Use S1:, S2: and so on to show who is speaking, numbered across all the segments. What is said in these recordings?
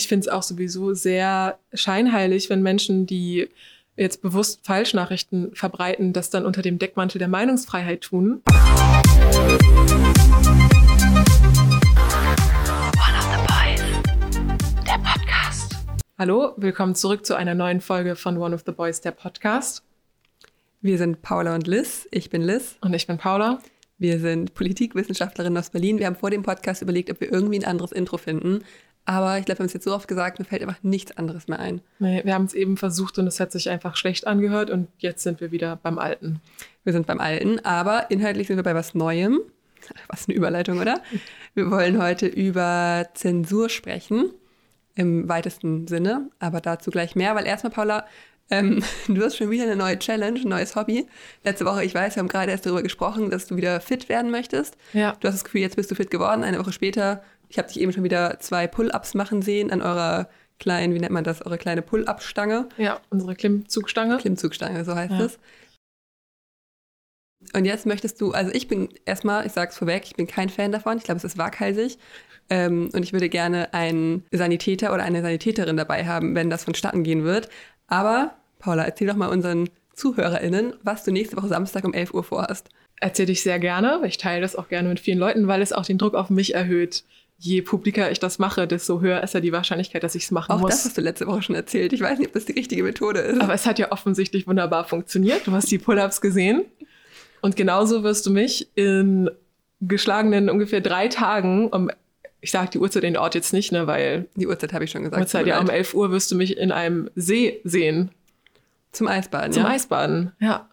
S1: ich finde es auch sowieso sehr scheinheilig, wenn Menschen, die jetzt bewusst Falschnachrichten verbreiten, das dann unter dem Deckmantel der Meinungsfreiheit tun. Hallo, willkommen zurück zu einer neuen Folge von One of the Boys, der Podcast.
S2: Wir sind Paula und Liz. Ich bin Liz.
S1: Und ich bin Paula.
S2: Wir sind Politikwissenschaftlerinnen aus Berlin. Wir haben vor dem Podcast überlegt, ob wir irgendwie ein anderes Intro finden. Aber ich glaube, wir haben es jetzt so oft gesagt, mir fällt einfach nichts anderes mehr ein.
S1: Nee, wir haben es eben versucht und es hat sich einfach schlecht angehört und jetzt sind wir wieder beim Alten.
S2: Wir sind beim Alten, aber inhaltlich sind wir bei was Neuem. Was eine Überleitung, oder? Wir wollen heute über Zensur sprechen, im weitesten Sinne, aber dazu gleich mehr, weil erstmal, Paula, ähm, du hast schon wieder eine neue Challenge, ein neues Hobby. Letzte Woche, ich weiß, wir haben gerade erst darüber gesprochen, dass du wieder fit werden möchtest.
S1: Ja.
S2: Du hast das Gefühl, jetzt bist du fit geworden. Eine Woche später, ich habe dich eben schon wieder zwei Pull-ups machen sehen an eurer kleinen, wie nennt man das, eure kleine Pull-up-Stange.
S1: Ja, unsere Klimmzugstange.
S2: Klimmzugstange, so heißt
S1: Ja.
S2: es. Und jetzt möchtest du, also ich bin erstmal, ich sag's vorweg, ich bin kein Fan davon. Ich glaube, es ist waghalsig. Ähm, und ich würde gerne einen Sanitäter oder eine Sanitäterin dabei haben, wenn das vonstatten gehen wird. Aber, Paula, erzähl doch mal unseren ZuhörerInnen, was du nächste Woche Samstag um 11 Uhr vorhast.
S1: Erzähle ich sehr gerne. Ich teile das auch gerne mit vielen Leuten, weil es auch den Druck auf mich erhöht. Je publiker ich das mache, desto höher ist ja die Wahrscheinlichkeit, dass ich es machen
S2: Auch
S1: muss.
S2: das hast du letzte Woche schon erzählt. Ich weiß nicht, ob das die richtige Methode ist.
S1: Aber es hat ja offensichtlich wunderbar funktioniert. Du hast die Pull-ups gesehen. Und genauso wirst du mich in geschlagenen ungefähr drei Tagen, um, ich sage die Uhrzeit den Ort jetzt nicht, ne, weil
S2: die Uhrzeit habe ich schon gesagt.
S1: Uhrzeit ja um
S2: leid.
S1: 11 Uhr wirst du mich in einem See sehen.
S2: Zum Eisbaden,
S1: Zum
S2: ja?
S1: Eisbaden. Ja.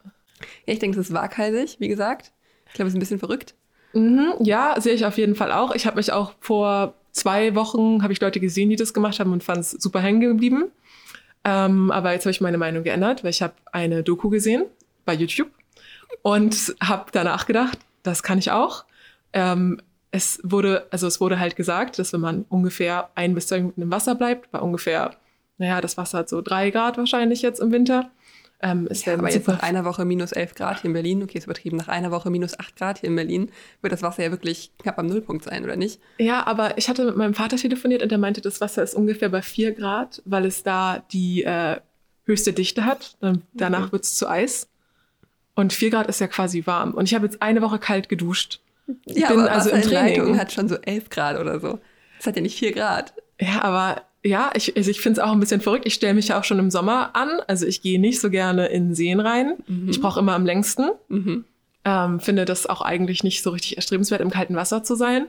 S2: Ja, ich denke, es ist waghalsig, wie gesagt. Ich glaube, es ist ein bisschen verrückt.
S1: Mhm, ja, sehe ich auf jeden Fall auch. Ich habe mich auch vor zwei Wochen, habe ich Leute gesehen, die das gemacht haben und fand es super hängen geblieben. Ähm, aber jetzt habe ich meine Meinung geändert, weil ich habe eine Doku gesehen bei YouTube und habe danach gedacht, das kann ich auch. Ähm, es wurde, also es wurde halt gesagt, dass wenn man ungefähr ein bis zwei Minuten im Wasser bleibt, bei ungefähr, naja, das Wasser hat so drei Grad wahrscheinlich jetzt im Winter. Ähm, es
S2: Ja, aber jetzt nach einer Woche minus 11 Grad hier in Berlin, okay, ist übertrieben, nach einer Woche minus 8 Grad hier in Berlin, wird das Wasser ja wirklich knapp am Nullpunkt sein, oder nicht?
S1: Ja, aber ich hatte mit meinem Vater telefoniert und der meinte, das Wasser ist ungefähr bei 4 Grad, weil es da die äh, höchste Dichte hat. Dann, danach
S2: Mhm.
S1: wird es zu Eis. Und 4 Grad ist ja quasi warm. Und ich habe jetzt eine Woche kalt geduscht.
S2: Ja,
S1: bin
S2: aber
S1: also
S2: in Leitung hat schon so 11 Grad oder so. Das hat ja nicht 4 Grad.
S1: Ja, aber ja, ich, also ich finde es auch ein bisschen verrückt. Ich stelle mich ja auch schon im Sommer an. Also ich gehe nicht so gerne in Seen rein. Ich brauche immer am längsten.
S2: Mhm.
S1: Ähm, finde das auch eigentlich nicht so richtig erstrebenswert, im kalten Wasser zu sein.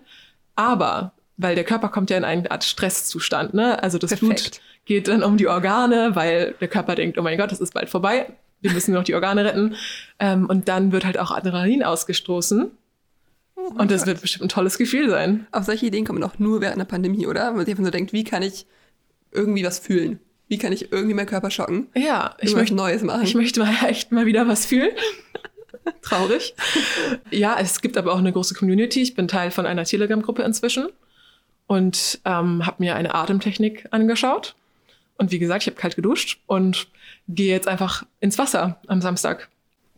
S1: Aber, weil der Körper kommt ja in eine Art Stresszustand, ne? Also das Blut
S2: Perfekt.
S1: geht dann um die Organe, weil der Körper denkt, oh mein Gott, es ist bald vorbei. Wir müssen nur noch die Organe retten. Ähm, und dann wird halt auch Adrenalin ausgestoßen. Und das wird bestimmt ein tolles Gefühl sein.
S2: Auf solche Ideen kommt man auch nur während einer Pandemie, oder? Wenn man sich einfach nur denkt, wie kann ich irgendwie was fühlen? Wie kann ich irgendwie meinen Körper schocken?
S1: Ja, ich möchte,
S2: Neues machen.
S1: ich möchte mal echt mal wieder was fühlen. Traurig. Ja, es gibt aber auch eine große Community. Ich bin Teil von einer Telegram-Gruppe inzwischen und ähm, habe mir eine Atemtechnik angeschaut. Und wie gesagt, ich habe kalt geduscht und gehe jetzt einfach ins Wasser am Samstag.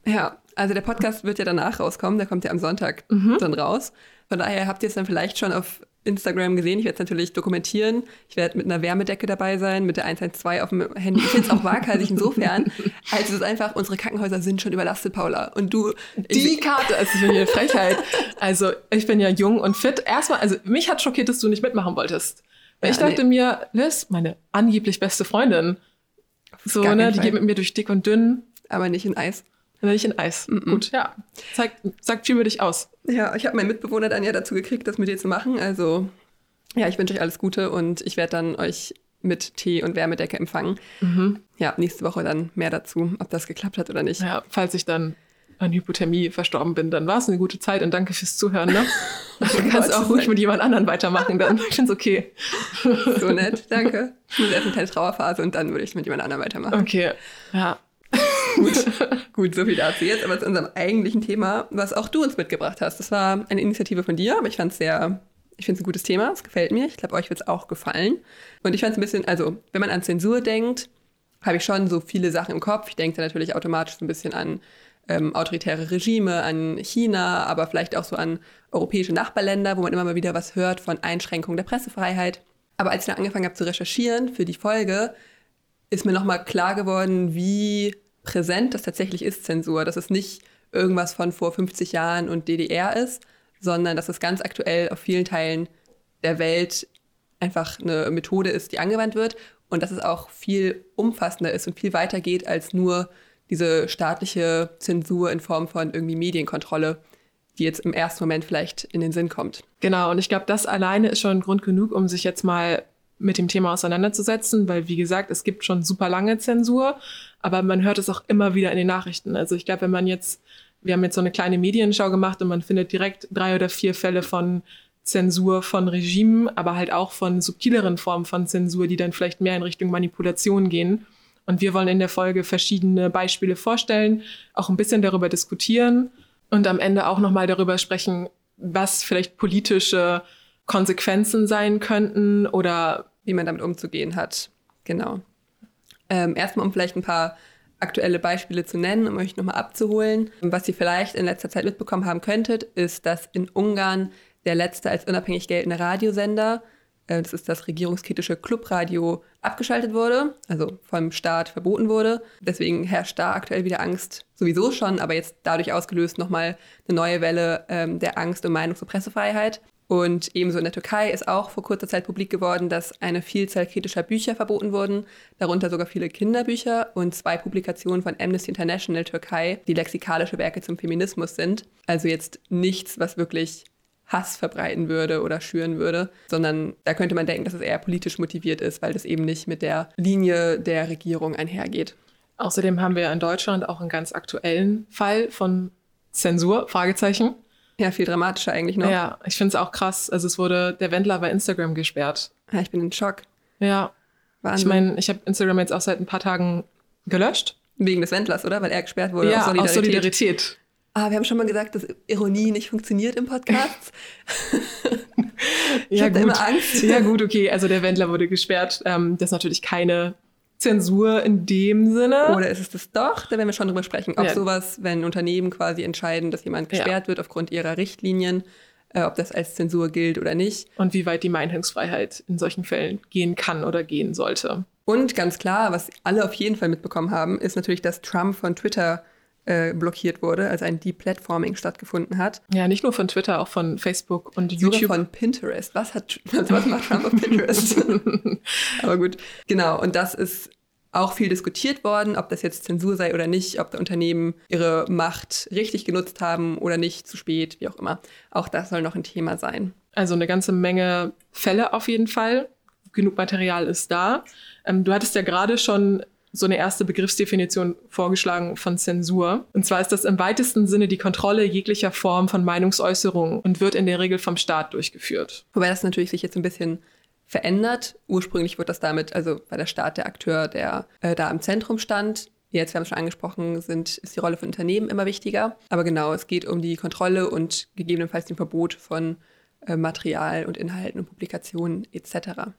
S2: Ja, also der Podcast wird ja danach rauskommen, der kommt ja am Sonntag
S1: Mhm.
S2: dann raus. Von daher habt ihr es dann vielleicht schon auf Instagram gesehen. Ich werde es natürlich dokumentieren. Ich werde mit einer Wärmedecke dabei sein, mit der 112 auf dem Handy. Ich finde es auch waghalsig insofern, als es ist einfach, unsere Krankenhäuser sind schon überlastet, Paula. Und du,
S1: Die Karte, ist ja eine Frechheit. Also, ich bin ja jung und fit. Erstmal, also mich hat schockiert, dass du nicht mitmachen wolltest. Weil
S2: Ja,
S1: ich dachte
S2: nee.
S1: mir, Liz, meine angeblich beste Freundin, so, ne, die
S2: Fall.
S1: geht mit mir durch dick und dünn,
S2: aber nicht in Eis.
S1: Dann nicht in Eis. Gut, ja. Zeigt, sagt viel über dich aus.
S2: Ja, ich habe meinen Mitbewohner dann ja dazu gekriegt, das mit dir zu machen. Also, ja, ich wünsche euch alles Gute und ich werde dann euch mit Tee und Wärmedecke empfangen. Ja, nächste Woche dann mehr dazu, ob das geklappt hat oder nicht.
S1: Ja, falls ich dann an Hypothermie verstorben bin, dann war es eine gute Zeit und danke fürs Zuhören. Ne? Du kannst
S2: Gott.
S1: auch ruhig mit jemand anderen weitermachen, dann ich es okay.
S2: So nett, danke. Ich muss erst eine kleine Trauerphase und dann würde ich mit jemand anderem weitermachen.
S1: Okay, ja.
S2: Gut. Gut, so viel dazu. Jetzt aber zu unserem eigentlichen Thema, was auch du uns mitgebracht hast. Das war eine Initiative von dir, aber ich fand es sehr, ich finde es ein gutes Thema. Es gefällt mir. Ich glaube, euch wird es auch gefallen. Und ich fand es ein bisschen, also, wenn man an Zensur denkt, habe ich schon so viele Sachen im Kopf. Ich denke da natürlich automatisch so ein bisschen an ähm, autoritäre Regime, an China, aber vielleicht auch so an europäische Nachbarländer, wo man immer mal wieder was hört von Einschränkungen der Pressefreiheit. Aber als ich dann angefangen habe zu recherchieren für die Folge, ist mir nochmal klar geworden, wie präsent das tatsächlich ist, Zensur. Dass es nicht irgendwas von vor 50 Jahren und DDR ist, sondern dass es ganz aktuell auf vielen Teilen der Welt einfach eine Methode ist, die angewandt wird und dass es auch viel umfassender ist und viel weiter geht als nur diese staatliche Zensur in Form von irgendwie Medienkontrolle, die jetzt im ersten Moment vielleicht in den Sinn kommt.
S1: Genau, und ich glaube, das alleine ist schon Grund genug, um sich jetzt mal mit dem Thema auseinanderzusetzen, weil wie gesagt, es gibt schon super lange Zensur, aber man hört es auch immer wieder in den Nachrichten. Also ich glaube, wenn man jetzt, wir haben jetzt so eine kleine Medienschau gemacht und man findet direkt drei oder vier Fälle von Zensur von Regimen, aber halt auch von subtileren Formen von Zensur, die dann vielleicht mehr in Richtung Manipulation gehen. Und wir wollen in der Folge verschiedene Beispiele vorstellen, auch ein bisschen darüber diskutieren und am Ende auch nochmal darüber sprechen, was vielleicht politische Konsequenzen sein könnten oder
S2: wie man damit umzugehen hat. Genau. Ähm, erstmal, um vielleicht ein paar aktuelle Beispiele zu nennen, um euch nochmal abzuholen. Was ihr vielleicht in letzter Zeit mitbekommen haben könntet, ist, dass in Ungarn der letzte als unabhängig geltende Radiosender, äh, das ist das regierungskritische Clubradio, abgeschaltet wurde, also vom Staat verboten wurde. Deswegen herrscht da aktuell wieder Angst, sowieso schon, aber jetzt dadurch ausgelöst nochmal eine neue Welle ähm, der Angst um Meinungs- und Pressefreiheit. Und ebenso in der Türkei ist auch vor kurzer Zeit publik geworden, dass eine Vielzahl kritischer Bücher verboten wurden, darunter sogar viele Kinderbücher und zwei Publikationen von Amnesty International Türkei, die lexikalische Werke zum Feminismus sind. Also jetzt nichts, was wirklich Hass verbreiten würde oder schüren würde, sondern da könnte man denken, dass es eher politisch motiviert ist, weil das eben nicht mit der Linie der Regierung einhergeht.
S1: Außerdem haben wir in Deutschland auch einen ganz aktuellen Fall von Zensur, Fragezeichen.
S2: Ja, viel dramatischer eigentlich noch.
S1: Ja, ich finde es auch krass. Also es wurde der Wendler bei Instagram gesperrt.
S2: Ja, ich bin in Schock.
S1: Ja. Wahnsinn. Ich meine, ich habe Instagram jetzt auch seit ein paar Tagen gelöscht.
S2: Wegen des Wendlers, oder? Weil er gesperrt wurde.
S1: Ja, aus Solidarität. Aus Solidarität.
S2: Ah, wir haben schon mal gesagt, dass Ironie nicht funktioniert im Podcast.
S1: ich ja, habe immer Angst. Ja, gut, okay. Also der Wendler wurde gesperrt. Ähm, das ist natürlich keine Zensur in dem Sinne.
S2: Oder ist es das doch? Da werden wir schon drüber sprechen. Ob ja. sowas, wenn Unternehmen quasi entscheiden, dass jemand gesperrt ja. wird aufgrund ihrer Richtlinien, äh, ob das als Zensur gilt oder nicht.
S1: Und wie weit die Meinungsfreiheit in solchen Fällen gehen kann oder gehen sollte.
S2: Und ganz klar, was alle auf jeden Fall mitbekommen haben, ist natürlich, dass Trump von Twitter äh, blockiert wurde, also ein Deplatforming stattgefunden hat.
S1: Ja, nicht nur von Twitter, auch von Facebook und
S2: Sogar
S1: YouTube.
S2: von Pinterest. Was hat was macht Trump auf Pinterest? Aber gut, genau. Und das ist auch viel diskutiert worden, ob das jetzt Zensur sei oder nicht, ob die Unternehmen ihre Macht richtig genutzt haben oder nicht, zu spät, wie auch immer. Auch das soll noch ein Thema sein.
S1: Also eine ganze Menge Fälle auf jeden Fall. Genug Material ist da. Ähm, du hattest ja gerade schon so eine erste Begriffsdefinition vorgeschlagen von Zensur. Und zwar ist das im weitesten Sinne die Kontrolle jeglicher Form von Meinungsäußerung und wird in der Regel vom Staat durchgeführt.
S2: Wobei das natürlich sich jetzt ein bisschen verändert. Ursprünglich wird das damit, also bei der Staat der Akteur, der äh, da im Zentrum stand. Jetzt, wir haben es schon angesprochen, sind, ist die Rolle von Unternehmen immer wichtiger. Aber genau, es geht um die Kontrolle und gegebenenfalls dem Verbot von äh, Material und Inhalten und Publikationen etc.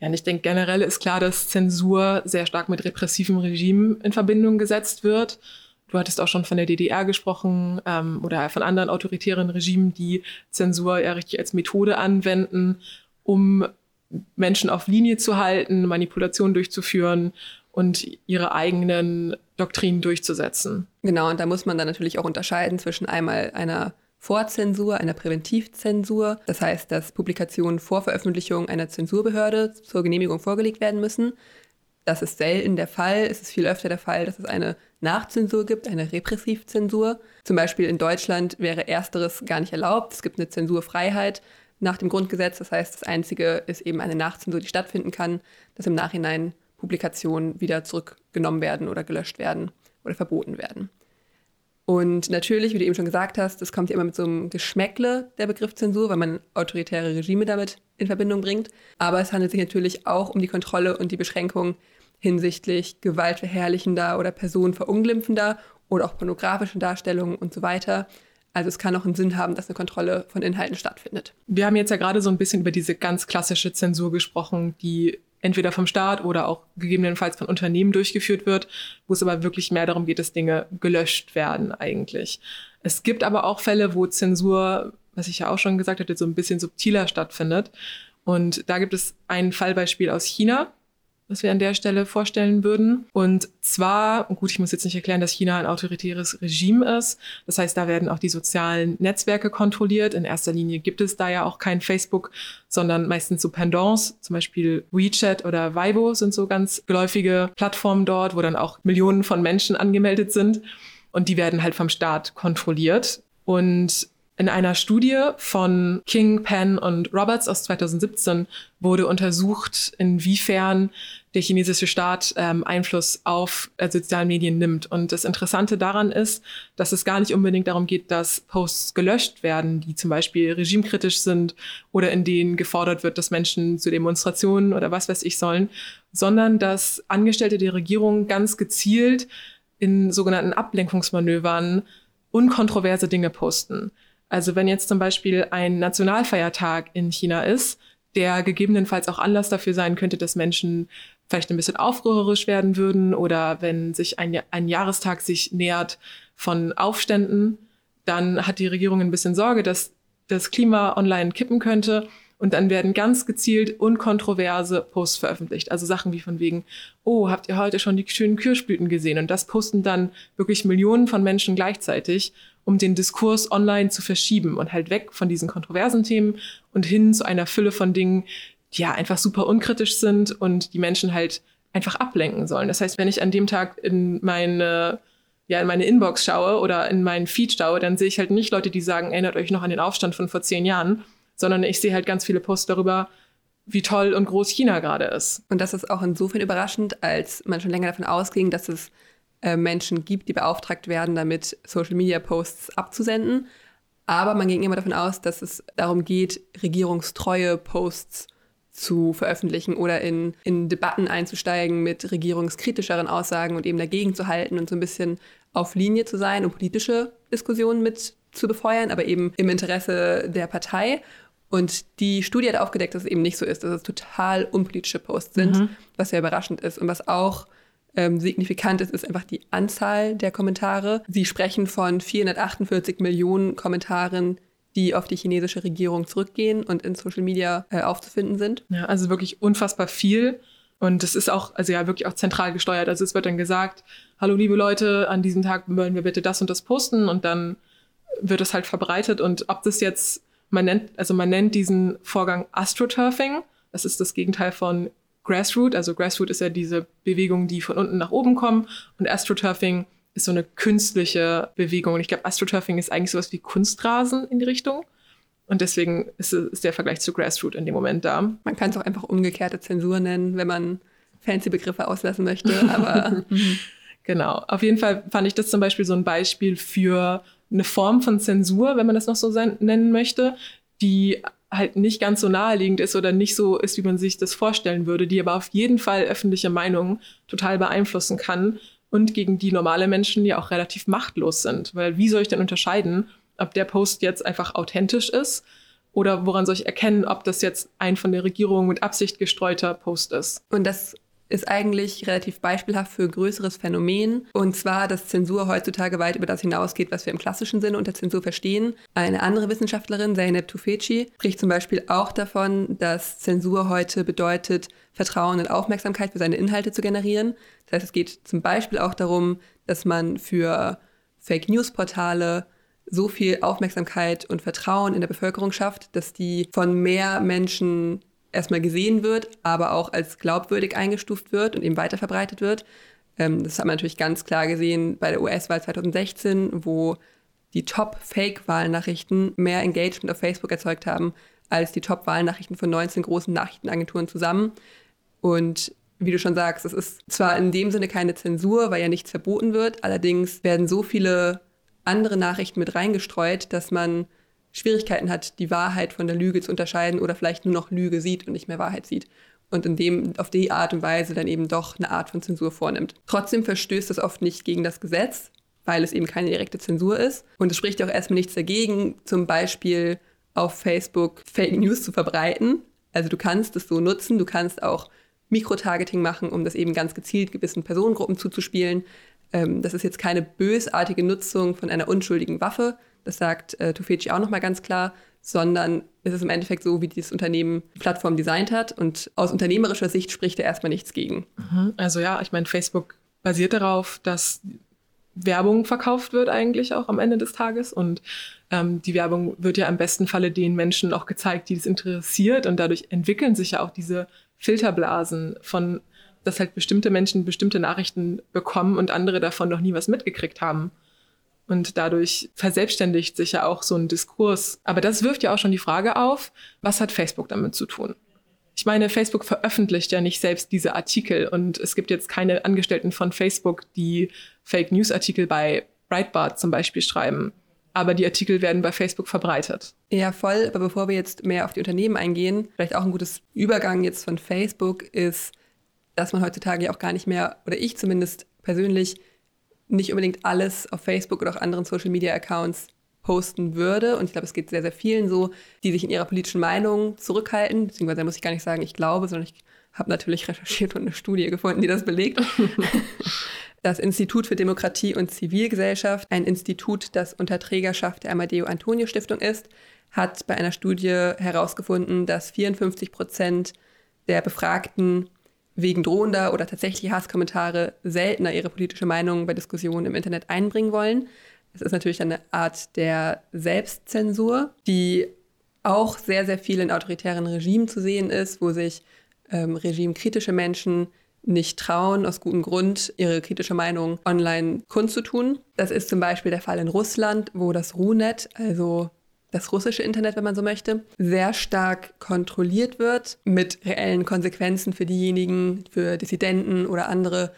S1: Ja, und ich denke, generell ist klar, dass Zensur sehr stark mit repressiven Regimen in Verbindung gesetzt wird. Du hattest auch schon von der DDR gesprochen ähm, oder von anderen autoritären Regimen, die Zensur ja richtig als Methode anwenden, um Menschen auf Linie zu halten, Manipulationen durchzuführen und ihre eigenen Doktrinen durchzusetzen.
S2: Genau, und da muss man dann natürlich auch unterscheiden zwischen einmal einer Vorzensur, einer Präventivzensur. Das heißt, dass Publikationen vor Veröffentlichung einer Zensurbehörde zur Genehmigung vorgelegt werden müssen. Das ist selten der Fall. Es ist viel öfter der Fall, dass es eine Nachzensur gibt, eine Repressivzensur. Zum Beispiel in Deutschland wäre ersteres gar nicht erlaubt. Es gibt eine Zensurfreiheit nach dem Grundgesetz. Das heißt, das Einzige ist eben eine Nachzensur, die stattfinden kann, dass im Nachhinein Publikationen wieder zurückgenommen werden oder gelöscht werden oder verboten werden. Und natürlich, wie du eben schon gesagt hast, das kommt ja immer mit so einem Geschmäckle, der Begriff Zensur, weil man autoritäre Regime damit in Verbindung bringt. Aber es handelt sich natürlich auch um die Kontrolle und die Beschränkung hinsichtlich gewaltverherrlichender oder personenverunglimpfender oder auch pornografischen Darstellungen und so weiter. Also es kann auch einen Sinn haben, dass eine Kontrolle von Inhalten stattfindet.
S1: Wir haben jetzt ja gerade so ein bisschen über diese ganz klassische Zensur gesprochen, die entweder vom Staat oder auch gegebenenfalls von Unternehmen durchgeführt wird, wo es aber wirklich mehr darum geht, dass Dinge gelöscht werden eigentlich. Es gibt aber auch Fälle, wo Zensur, was ich ja auch schon gesagt hatte, so ein bisschen subtiler stattfindet. Und da gibt es ein Fallbeispiel aus China, was wir an der Stelle vorstellen würden. Und zwar, gut, ich muss jetzt nicht erklären, dass China ein autoritäres Regime ist. Das heißt, da werden auch die sozialen Netzwerke kontrolliert. In erster Linie gibt es da ja auch kein Facebook, sondern meistens so Pendants, zum Beispiel WeChat oder Weibo sind so ganz geläufige Plattformen dort, wo dann auch Millionen von Menschen angemeldet sind. Und die werden halt vom Staat kontrolliert. Und in einer Studie von King, Penn und Roberts aus 2017 wurde untersucht, inwiefern der chinesische Staat ähm, Einfluss auf äh, sozialen Medien nimmt. Und das Interessante daran ist, dass es gar nicht unbedingt darum geht, dass Posts gelöscht werden, die zum Beispiel regimekritisch sind oder in denen gefordert wird, dass Menschen zu Demonstrationen oder was weiß ich sollen, sondern dass Angestellte der Regierung ganz gezielt in sogenannten Ablenkungsmanövern unkontroverse Dinge posten. Also wenn jetzt zum Beispiel ein Nationalfeiertag in China ist, der gegebenenfalls auch Anlass dafür sein könnte, dass Menschen vielleicht ein bisschen aufrührerisch werden würden oder wenn sich ein, ein Jahrestag sich nähert von Aufständen, dann hat die Regierung ein bisschen Sorge, dass das Klima online kippen könnte. Und dann werden ganz gezielt unkontroverse Posts veröffentlicht. Also Sachen wie von wegen, oh, habt ihr heute schon die schönen Kirschblüten gesehen? Und das posten dann wirklich Millionen von Menschen gleichzeitig um den Diskurs online zu verschieben und halt weg von diesen kontroversen Themen und hin zu einer Fülle von Dingen, die ja einfach super unkritisch sind und die Menschen halt einfach ablenken sollen. Das heißt, wenn ich an dem Tag in meine ja, in meine Inbox schaue oder in meinen Feed schaue, dann sehe ich halt nicht Leute, die sagen, erinnert euch noch an den Aufstand von vor zehn Jahren, sondern ich sehe halt ganz viele Posts darüber, wie toll und groß China gerade ist.
S2: Und das ist auch insofern überraschend, als man schon länger davon ausging, dass es äh, Menschen gibt, die beauftragt werden, damit Social-Media-Posts abzusenden. Aber man ging immer davon aus, dass es darum geht, regierungstreue Posts zu veröffentlichen oder in, in Debatten einzusteigen mit regierungskritischeren Aussagen und eben dagegen zu halten und so ein bisschen auf Linie zu sein und politische Diskussionen mit zu befeuern, aber eben im Interesse der Partei. Und die Studie hat aufgedeckt, dass es eben nicht so ist, dass es total unpolitische Posts sind, mhm. was sehr überraschend ist und was auch ähm, signifikant ist, ist einfach die Anzahl der Kommentare. Sie sprechen von 448 Millionen Kommentaren, die auf die chinesische Regierung zurückgehen und in Social Media äh, aufzufinden sind.
S1: Ja, also wirklich unfassbar viel. Und es ist auch, also ja, wirklich auch zentral gesteuert. Also es wird dann gesagt, hallo liebe Leute, an diesem Tag wollen wir bitte das und das posten und dann wird es halt verbreitet. Und ob das jetzt, man nennt, also man nennt diesen Vorgang Astroturfing. Das ist das Gegenteil von Grassroot. Also Grassroot ist ja diese Bewegung, die von unten nach oben kommen. Und Astroturfing ist so eine künstliche Bewegung. Und ich glaube, Astroturfing ist eigentlich sowas wie Kunstrasen in die Richtung. Und deswegen ist, ist der Vergleich zu Grassroot in dem Moment da.
S2: Man kann es auch einfach umgekehrte Zensur nennen, wenn man fancy Begriffe auslassen möchte. Aber
S1: genau. Auf jeden Fall fand ich das zum Beispiel so ein Beispiel für eine Form von Zensur, wenn man das noch so nennen möchte, die halt nicht ganz so naheliegend ist oder nicht so ist, wie man sich das vorstellen würde, die aber auf jeden Fall öffentliche Meinung total beeinflussen kann und gegen die normale Menschen ja auch relativ machtlos sind. Weil wie soll ich denn unterscheiden, ob der Post jetzt einfach authentisch ist oder woran soll ich erkennen, ob das jetzt ein von der Regierung mit Absicht gestreuter Post ist?
S2: Und das ist eigentlich relativ beispielhaft für ein größeres Phänomen. Und zwar, dass Zensur heutzutage weit über das hinausgeht, was wir im klassischen Sinne unter Zensur verstehen. Eine andere Wissenschaftlerin, Zeynep Tufeci, spricht zum Beispiel auch davon, dass Zensur heute bedeutet, Vertrauen und Aufmerksamkeit für seine Inhalte zu generieren. Das heißt, es geht zum Beispiel auch darum, dass man für Fake News-Portale so viel Aufmerksamkeit und Vertrauen in der Bevölkerung schafft, dass die von mehr Menschen erstmal gesehen wird, aber auch als glaubwürdig eingestuft wird und eben weiterverbreitet wird. Ähm, das hat man natürlich ganz klar gesehen bei der US-Wahl 2016, wo die Top-Fake-Wahlnachrichten mehr Engagement auf Facebook erzeugt haben als die Top-Wahlnachrichten von 19 großen Nachrichtenagenturen zusammen. Und wie du schon sagst, es ist zwar in dem Sinne keine Zensur, weil ja nichts verboten wird, allerdings werden so viele andere Nachrichten mit reingestreut, dass man Schwierigkeiten hat, die Wahrheit von der Lüge zu unterscheiden oder vielleicht nur noch Lüge sieht und nicht mehr Wahrheit sieht. Und in dem, auf die Art und Weise dann eben doch eine Art von Zensur vornimmt. Trotzdem verstößt das oft nicht gegen das Gesetz, weil es eben keine direkte Zensur ist. Und es spricht auch erstmal nichts dagegen, zum Beispiel auf Facebook Fake News zu verbreiten. Also du kannst es so nutzen, du kannst auch Mikrotargeting machen, um das eben ganz gezielt gewissen Personengruppen zuzuspielen. Ähm, das ist jetzt keine bösartige Nutzung von einer unschuldigen Waffe, das sagt äh, Tufeci auch nochmal ganz klar, sondern ist es im Endeffekt so, wie dieses Unternehmen die Plattform designt hat. Und aus unternehmerischer Sicht spricht da erstmal nichts gegen.
S1: Mhm. Also ja, ich meine, Facebook basiert darauf, dass Werbung verkauft wird eigentlich auch am Ende des Tages. Und ähm, die Werbung wird ja im besten Falle den Menschen auch gezeigt, die das interessiert. Und dadurch entwickeln sich ja auch diese Filterblasen von, dass halt bestimmte Menschen bestimmte Nachrichten bekommen und andere davon noch nie was mitgekriegt haben. Und dadurch verselbstständigt sich ja auch so ein Diskurs. Aber das wirft ja auch schon die Frage auf, was hat Facebook damit zu tun? Ich meine, Facebook veröffentlicht ja nicht selbst diese Artikel und es gibt jetzt keine Angestellten von Facebook, die Fake News Artikel bei Breitbart zum Beispiel schreiben. Aber die Artikel werden bei Facebook verbreitet.
S2: Ja, voll. Aber bevor wir jetzt mehr auf die Unternehmen eingehen, vielleicht auch ein gutes Übergang jetzt von Facebook ist, dass man heutzutage ja auch gar nicht mehr, oder ich zumindest persönlich, nicht unbedingt alles auf Facebook oder auch anderen Social Media Accounts posten würde. Und ich glaube, es geht sehr, sehr vielen so, die sich in ihrer politischen Meinung zurückhalten. Beziehungsweise muss ich gar nicht sagen, ich glaube, sondern ich habe natürlich recherchiert und eine Studie gefunden, die das belegt. Das Institut für Demokratie und Zivilgesellschaft, ein Institut, das unter Trägerschaft der Amadeo Antonio Stiftung ist, hat bei einer Studie herausgefunden, dass 54 Prozent der Befragten wegen drohender oder tatsächlicher Hasskommentare seltener ihre politische Meinung bei Diskussionen im Internet einbringen wollen. Es ist natürlich eine Art der Selbstzensur, die auch sehr, sehr viel in autoritären Regimen zu sehen ist, wo sich ähm, regimekritische Menschen nicht trauen, aus gutem Grund, ihre kritische Meinung online kundzutun. Das ist zum Beispiel der Fall in Russland, wo das RUNET, also das russische Internet, wenn man so möchte, sehr stark kontrolliert wird mit reellen Konsequenzen für diejenigen, für Dissidenten oder andere,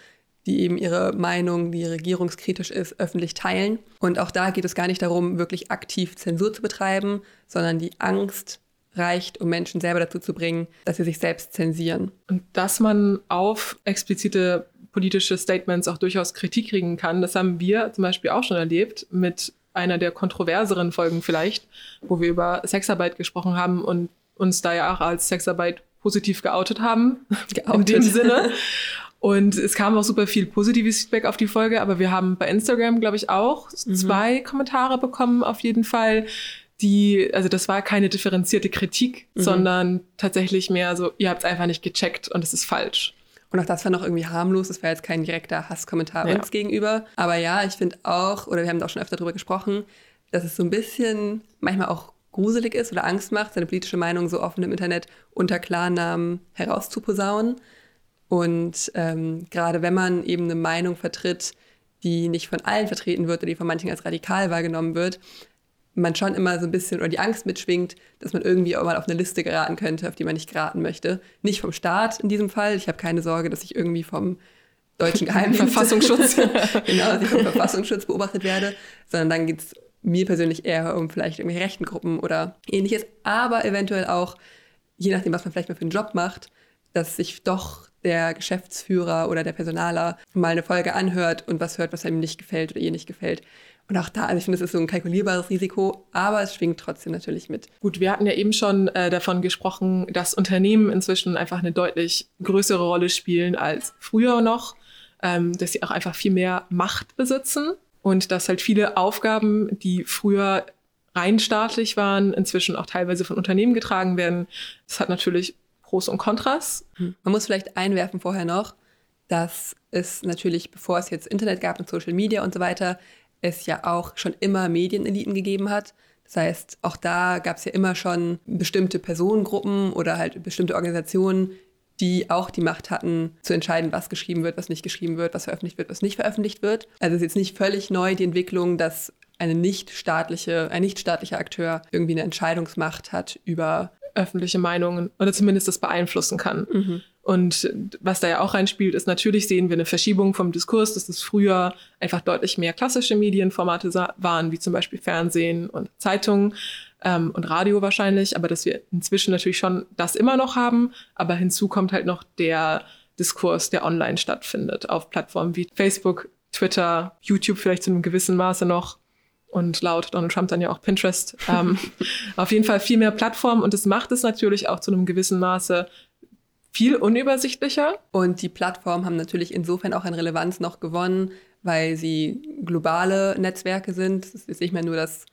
S2: die eben ihre Meinung, die regierungskritisch ist, öffentlich teilen. Und auch da geht es gar nicht darum, wirklich aktiv Zensur zu betreiben, sondern die Angst reicht, um Menschen selber dazu zu bringen, dass sie sich selbst zensieren.
S1: Und dass man auf explizite politische Statements auch durchaus Kritik kriegen kann, das haben wir zum Beispiel auch schon erlebt mit einer der kontroverseren Folgen vielleicht, wo wir über Sexarbeit gesprochen haben und uns da ja auch als Sexarbeit positiv geoutet haben. Geoutet. In dem Sinne. Und es kam auch super viel positives Feedback auf die Folge, aber wir haben bei Instagram, glaube ich, auch mhm. zwei Kommentare bekommen, auf jeden Fall, die, also das war keine differenzierte Kritik, mhm. sondern tatsächlich mehr so, ihr habt es einfach nicht gecheckt und es ist falsch.
S2: Und auch das war noch irgendwie harmlos. Das war jetzt kein direkter Hasskommentar ja. uns gegenüber. Aber ja, ich finde auch, oder wir haben da auch schon öfter darüber gesprochen, dass es so ein bisschen manchmal auch gruselig ist oder Angst macht, seine politische Meinung so offen im Internet unter Klarnamen herauszuposaunen. Und ähm, gerade wenn man eben eine Meinung vertritt, die nicht von allen vertreten wird oder die von manchen als radikal wahrgenommen wird, man schon immer so ein bisschen oder die Angst mitschwingt, dass man irgendwie auch mal auf eine Liste geraten könnte, auf die man nicht geraten möchte. Nicht vom Staat in diesem Fall. Ich habe keine Sorge, dass ich irgendwie vom deutschen Geheimverfassungsschutz, genau, dass ich vom Verfassungsschutz beobachtet werde, sondern dann geht es mir persönlich eher um vielleicht irgendwelche rechten Gruppen oder ähnliches, aber eventuell auch, je nachdem, was man vielleicht mal für einen Job macht, dass sich doch der Geschäftsführer oder der Personaler mal eine Folge anhört und was hört, was einem nicht gefällt oder ihr nicht gefällt. Und auch da, also ich finde, es ist so ein kalkulierbares Risiko, aber es schwingt trotzdem natürlich mit.
S1: Gut, wir hatten ja eben schon äh, davon gesprochen, dass Unternehmen inzwischen einfach eine deutlich größere Rolle spielen als früher noch, ähm, dass sie auch einfach viel mehr Macht besitzen und dass halt viele Aufgaben, die früher rein staatlich waren, inzwischen auch teilweise von Unternehmen getragen werden. Das hat natürlich Pros und Kontras.
S2: Hm. Man muss vielleicht einwerfen vorher noch, dass es natürlich, bevor es jetzt Internet gab und Social Media und so weiter, es ja auch schon immer Medieneliten gegeben hat. Das heißt, auch da gab es ja immer schon bestimmte Personengruppen oder halt bestimmte Organisationen, die auch die Macht hatten, zu entscheiden, was geschrieben wird, was nicht geschrieben wird, was veröffentlicht wird, was nicht veröffentlicht wird. Also es ist jetzt nicht völlig neu die Entwicklung, dass eine nichtstaatliche, ein nichtstaatlicher Akteur irgendwie eine Entscheidungsmacht hat über
S1: öffentliche Meinungen oder zumindest das beeinflussen kann. Mhm. Und was da ja auch reinspielt, ist natürlich sehen wir eine Verschiebung vom Diskurs, dass es früher einfach deutlich mehr klassische Medienformate waren, wie zum Beispiel Fernsehen und Zeitungen ähm, und Radio wahrscheinlich, aber dass wir inzwischen natürlich schon das immer noch haben, aber hinzu kommt halt noch der Diskurs, der online stattfindet, auf Plattformen wie Facebook, Twitter, YouTube vielleicht zu einem gewissen Maße noch. Und laut Donald Trump dann ja auch Pinterest. Ähm, auf jeden Fall viel mehr Plattformen. Und es macht es natürlich auch zu einem gewissen Maße viel unübersichtlicher.
S2: Und die Plattformen haben natürlich insofern auch an Relevanz noch gewonnen, weil sie globale Netzwerke sind. Es ist nicht mehr nur das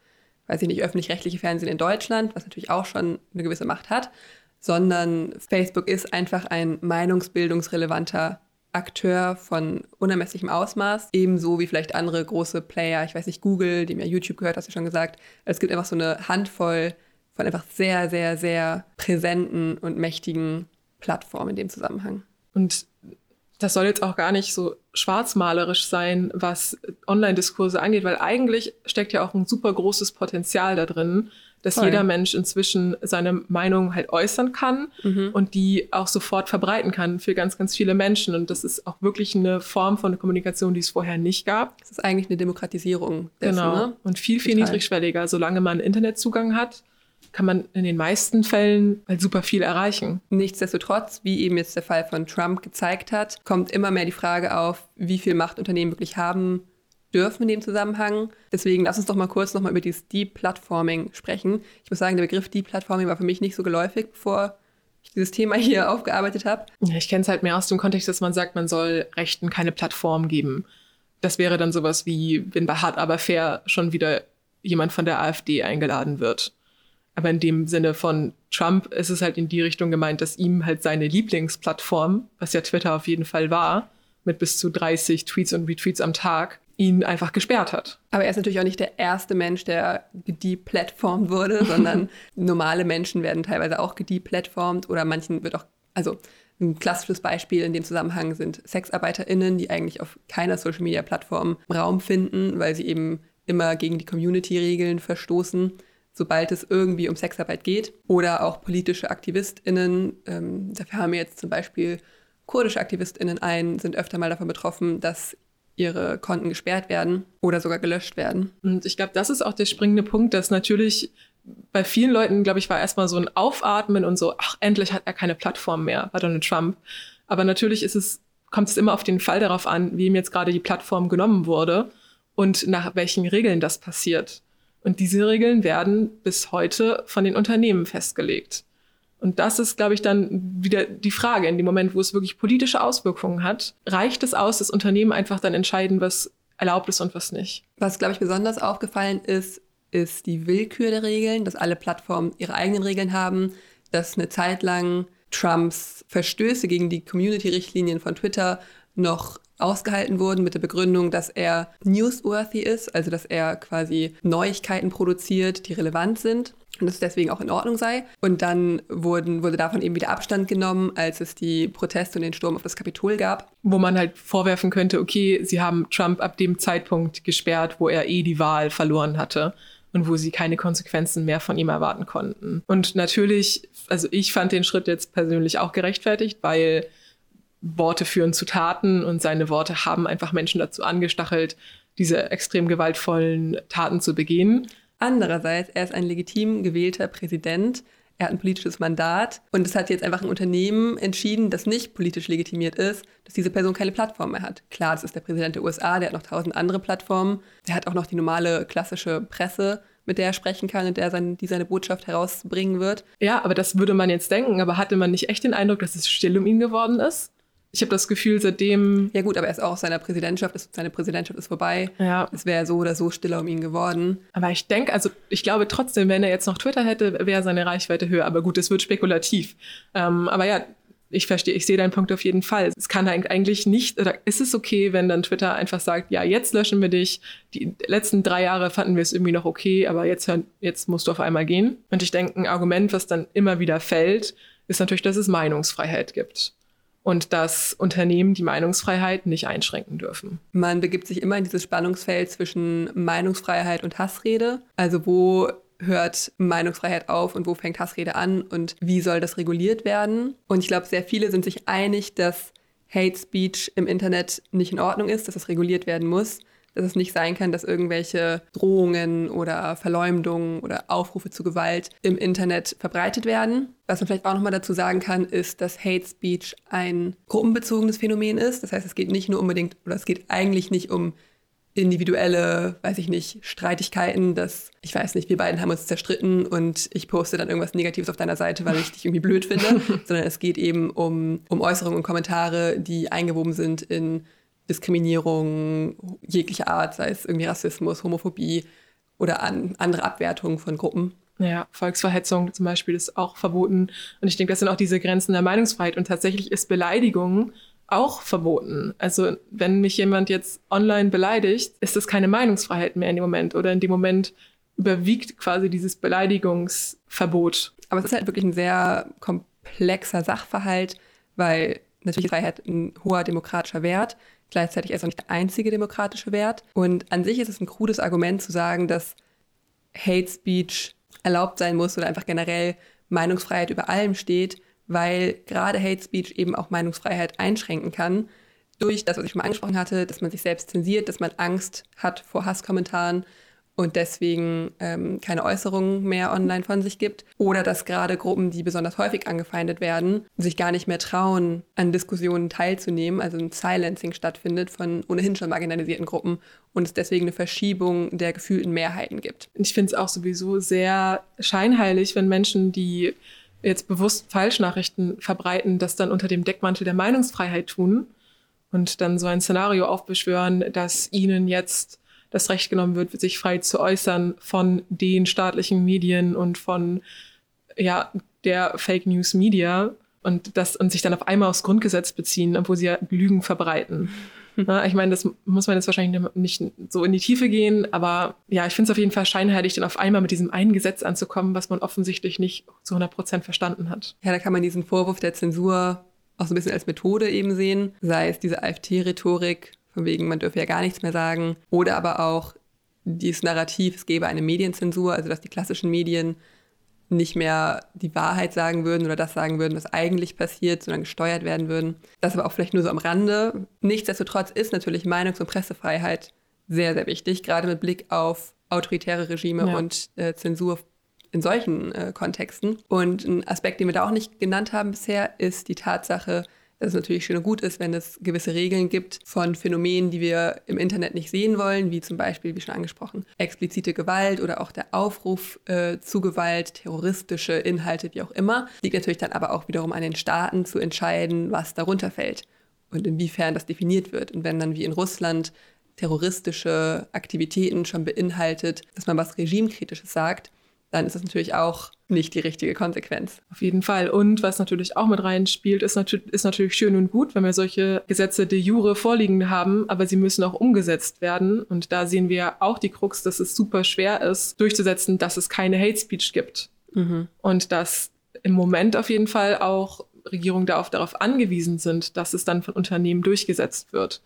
S2: weiß ich nicht, öffentlich-rechtliche Fernsehen in Deutschland, was natürlich auch schon eine gewisse Macht hat, sondern Facebook ist einfach ein meinungsbildungsrelevanter Akteur von unermesslichem Ausmaß, ebenso wie vielleicht andere große Player, ich weiß nicht, Google, dem ja YouTube gehört, hast du schon gesagt. Es gibt einfach so eine Handvoll von einfach sehr, sehr, sehr präsenten und mächtigen Plattformen in dem Zusammenhang.
S1: Und das soll jetzt auch gar nicht so schwarzmalerisch sein, was Online-Diskurse angeht, weil eigentlich steckt ja auch ein super großes Potenzial da drin, dass Voll. jeder Mensch inzwischen seine Meinung halt äußern kann mhm. und die auch sofort verbreiten kann für ganz, ganz viele Menschen. Und das ist auch wirklich eine Form von Kommunikation, die es vorher nicht gab.
S2: Das ist eigentlich eine Demokratisierung.
S1: Dessen, genau. Ne? Und viel, viel Total. niedrigschwelliger. Solange man Internetzugang hat, kann man in den meisten Fällen halt super viel erreichen.
S2: Nichtsdestotrotz, wie eben jetzt der Fall von Trump gezeigt hat, kommt immer mehr die Frage auf, wie viel Macht Unternehmen wirklich haben dürfen in dem Zusammenhang. Deswegen lass uns doch mal kurz nochmal über dieses Deep-Platforming sprechen. Ich muss sagen, der Begriff Deep-Platforming war für mich nicht so geläufig, bevor ich dieses Thema hier aufgearbeitet habe.
S1: Ja, ich kenne es halt mehr aus dem Kontext, dass man sagt, man soll Rechten keine Plattform geben. Das wäre dann sowas wie, wenn bei Hart aber fair schon wieder jemand von der AfD eingeladen wird. Aber in dem Sinne von Trump ist es halt in die Richtung gemeint, dass ihm halt seine Lieblingsplattform, was ja Twitter auf jeden Fall war, mit bis zu 30 Tweets und Retweets am Tag, ihn einfach gesperrt hat.
S2: Aber er ist natürlich auch nicht der erste Mensch, der gedeplatformt wurde, sondern normale Menschen werden teilweise auch gedeplatformt oder manchen wird auch, also ein klassisches Beispiel in dem Zusammenhang sind SexarbeiterInnen, die eigentlich auf keiner Social Media Plattform Raum finden, weil sie eben immer gegen die Community-Regeln verstoßen, sobald es irgendwie um Sexarbeit geht. Oder auch politische AktivistInnen. Ähm, dafür haben wir jetzt zum Beispiel kurdische AktivistInnen ein, sind öfter mal davon betroffen, dass ihre Konten gesperrt werden oder sogar gelöscht werden.
S1: Und ich glaube, das ist auch der springende Punkt, dass natürlich bei vielen Leuten, glaube ich, war erstmal so ein Aufatmen und so, ach, endlich hat er keine Plattform mehr bei Donald Trump. Aber natürlich ist es, kommt es immer auf den Fall darauf an, wie ihm jetzt gerade die Plattform genommen wurde und nach welchen Regeln das passiert. Und diese Regeln werden bis heute von den Unternehmen festgelegt. Und das ist, glaube ich, dann wieder die Frage, in dem Moment, wo es wirklich politische Auswirkungen hat, reicht es aus, dass Unternehmen einfach dann entscheiden, was erlaubt ist und was nicht.
S2: Was, glaube ich, besonders aufgefallen ist, ist die Willkür der Regeln, dass alle Plattformen ihre eigenen Regeln haben, dass eine Zeit lang Trumps Verstöße gegen die Community-Richtlinien von Twitter noch ausgehalten wurden mit der Begründung, dass er newsworthy ist, also dass er quasi Neuigkeiten produziert, die relevant sind und dass es deswegen auch in Ordnung sei. Und dann wurden, wurde davon eben wieder Abstand genommen, als es die Proteste und den Sturm auf das Kapitol gab.
S1: Wo man halt vorwerfen könnte, okay, sie haben Trump ab dem Zeitpunkt gesperrt, wo er eh die Wahl verloren hatte und wo sie keine Konsequenzen mehr von ihm erwarten konnten. Und natürlich, also ich fand den Schritt jetzt persönlich auch gerechtfertigt, weil Worte führen zu Taten und seine Worte haben einfach Menschen dazu angestachelt, diese extrem gewaltvollen Taten zu begehen.
S2: Andererseits, er ist ein legitim gewählter Präsident. Er hat ein politisches Mandat und es hat jetzt einfach ein Unternehmen entschieden, das nicht politisch legitimiert ist, dass diese Person keine Plattform mehr hat. Klar, das ist der Präsident der USA, der hat noch tausend andere Plattformen. Der hat auch noch die normale klassische Presse, mit der er sprechen kann und der sein, die seine Botschaft herausbringen wird.
S1: Ja, aber das würde man jetzt denken. Aber hatte man nicht echt den Eindruck, dass es still um ihn geworden ist? Ich habe das Gefühl, seitdem.
S2: Ja, gut, aber er ist auch seiner Präsidentschaft, ist, seine Präsidentschaft ist vorbei. Ja. Es wäre so oder so stiller um ihn geworden.
S1: Aber ich denke, also ich glaube trotzdem, wenn er jetzt noch Twitter hätte, wäre seine Reichweite höher. Aber gut, es wird spekulativ. Ähm, aber ja, ich verstehe, ich sehe deinen Punkt auf jeden Fall. Es kann eigentlich nicht, oder ist es okay, wenn dann Twitter einfach sagt, ja, jetzt löschen wir dich. Die letzten drei Jahre fanden wir es irgendwie noch okay, aber jetzt, jetzt musst du auf einmal gehen. Und ich denke, ein Argument, was dann immer wieder fällt, ist natürlich, dass es Meinungsfreiheit gibt und dass Unternehmen die Meinungsfreiheit nicht einschränken dürfen.
S2: Man begibt sich immer in dieses Spannungsfeld zwischen Meinungsfreiheit und Hassrede. Also wo hört Meinungsfreiheit auf und wo fängt Hassrede an und wie soll das reguliert werden? Und ich glaube, sehr viele sind sich einig, dass Hate Speech im Internet nicht in Ordnung ist, dass es reguliert werden muss dass es nicht sein kann, dass irgendwelche Drohungen oder Verleumdungen oder Aufrufe zu Gewalt im Internet verbreitet werden. Was man vielleicht auch nochmal dazu sagen kann, ist, dass Hate Speech ein gruppenbezogenes Phänomen ist. Das heißt, es geht nicht nur unbedingt, oder es geht eigentlich nicht um individuelle, weiß ich nicht, Streitigkeiten, dass, ich weiß nicht, wir beiden haben uns zerstritten und ich poste dann irgendwas Negatives auf deiner Seite, weil ich dich irgendwie blöd finde, sondern es geht eben um, um Äußerungen und Kommentare, die eingewoben sind in Diskriminierung jeglicher Art, sei es irgendwie Rassismus, Homophobie oder an andere Abwertungen von Gruppen.
S1: Ja, Volksverhetzung zum Beispiel ist auch verboten. Und ich denke, das sind auch diese Grenzen der Meinungsfreiheit. Und tatsächlich ist Beleidigung auch verboten. Also wenn mich jemand jetzt online beleidigt, ist das keine Meinungsfreiheit mehr in dem Moment. Oder in dem Moment überwiegt quasi dieses Beleidigungsverbot.
S2: Aber es ist halt wirklich ein sehr komplexer Sachverhalt, weil natürlich ist Freiheit ein hoher demokratischer Wert. Gleichzeitig ist es auch nicht der einzige demokratische Wert. Und an sich ist es ein krudes Argument zu sagen, dass Hate Speech erlaubt sein muss oder einfach generell Meinungsfreiheit über allem steht, weil gerade Hate Speech eben auch Meinungsfreiheit einschränken kann. Durch das, was ich schon mal angesprochen hatte, dass man sich selbst zensiert, dass man Angst hat vor Hasskommentaren und deswegen ähm, keine Äußerungen mehr online von sich gibt. Oder dass gerade Gruppen, die besonders häufig angefeindet werden, sich gar nicht mehr trauen, an Diskussionen teilzunehmen, also ein Silencing stattfindet von ohnehin schon marginalisierten Gruppen und es deswegen eine Verschiebung der gefühlten Mehrheiten gibt.
S1: Ich finde es auch sowieso sehr scheinheilig, wenn Menschen, die jetzt bewusst Falschnachrichten verbreiten, das dann unter dem Deckmantel der Meinungsfreiheit tun und dann so ein Szenario aufbeschwören, dass ihnen jetzt das Recht genommen wird, sich frei zu äußern von den staatlichen Medien und von ja, der Fake News Media und das und sich dann auf einmal aufs Grundgesetz beziehen, obwohl sie ja Lügen verbreiten. Ja, ich meine, das muss man jetzt wahrscheinlich nicht so in die Tiefe gehen, aber ja, ich finde es auf jeden Fall scheinheilig, dann auf einmal mit diesem einen Gesetz anzukommen, was man offensichtlich nicht zu 100 Prozent verstanden hat.
S2: Ja, da kann man diesen Vorwurf der Zensur auch so ein bisschen als Methode eben sehen, sei es diese AfD-Rhetorik, von wegen, man dürfe ja gar nichts mehr sagen, oder aber auch dieses Narrativ, es gäbe eine Medienzensur, also dass die klassischen Medien nicht mehr die Wahrheit sagen würden oder das sagen würden, was eigentlich passiert, sondern gesteuert werden würden. Das aber auch vielleicht nur so am Rande. Nichtsdestotrotz ist natürlich Meinungs- und Pressefreiheit sehr, sehr wichtig, gerade mit Blick auf autoritäre Regime ja. und äh, Zensur in solchen äh, Kontexten. Und ein Aspekt, den wir da auch nicht genannt haben bisher, ist die Tatsache, dass es natürlich schön und gut ist, wenn es gewisse Regeln gibt von Phänomenen, die wir im Internet nicht sehen wollen, wie zum Beispiel, wie schon angesprochen, explizite Gewalt oder auch der Aufruf äh, zu Gewalt, terroristische Inhalte, wie auch immer. Liegt natürlich dann aber auch wiederum an den Staaten zu entscheiden, was darunter fällt und inwiefern das definiert wird. Und wenn dann wie in Russland terroristische Aktivitäten schon beinhaltet, dass man was Regimekritisches sagt, dann ist das natürlich auch nicht die richtige Konsequenz.
S1: Auf jeden Fall. Und was natürlich auch mit reinspielt, ist, natür ist natürlich schön und gut, wenn wir solche Gesetze de jure vorliegen haben, aber sie müssen auch umgesetzt werden. Und da sehen wir auch die Krux, dass es super schwer ist, durchzusetzen, dass es keine Hate Speech gibt. Mhm. Und dass im Moment auf jeden Fall auch Regierungen darauf, darauf angewiesen sind, dass es dann von Unternehmen durchgesetzt wird.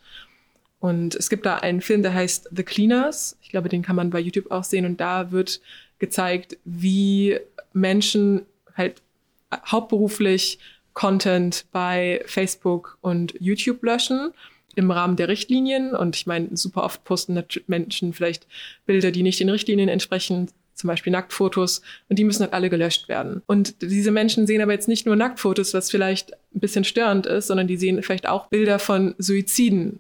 S1: Und es gibt da einen Film, der heißt The Cleaners. Ich glaube, den kann man bei YouTube auch sehen. Und da wird gezeigt, wie Menschen halt hauptberuflich Content bei Facebook und YouTube löschen im Rahmen der Richtlinien. Und ich meine, super oft posten Menschen vielleicht Bilder, die nicht den Richtlinien entsprechen, zum Beispiel Nacktfotos, und die müssen halt alle gelöscht werden. Und diese Menschen sehen aber jetzt nicht nur Nacktfotos, was vielleicht ein bisschen störend ist, sondern die sehen vielleicht auch Bilder von Suiziden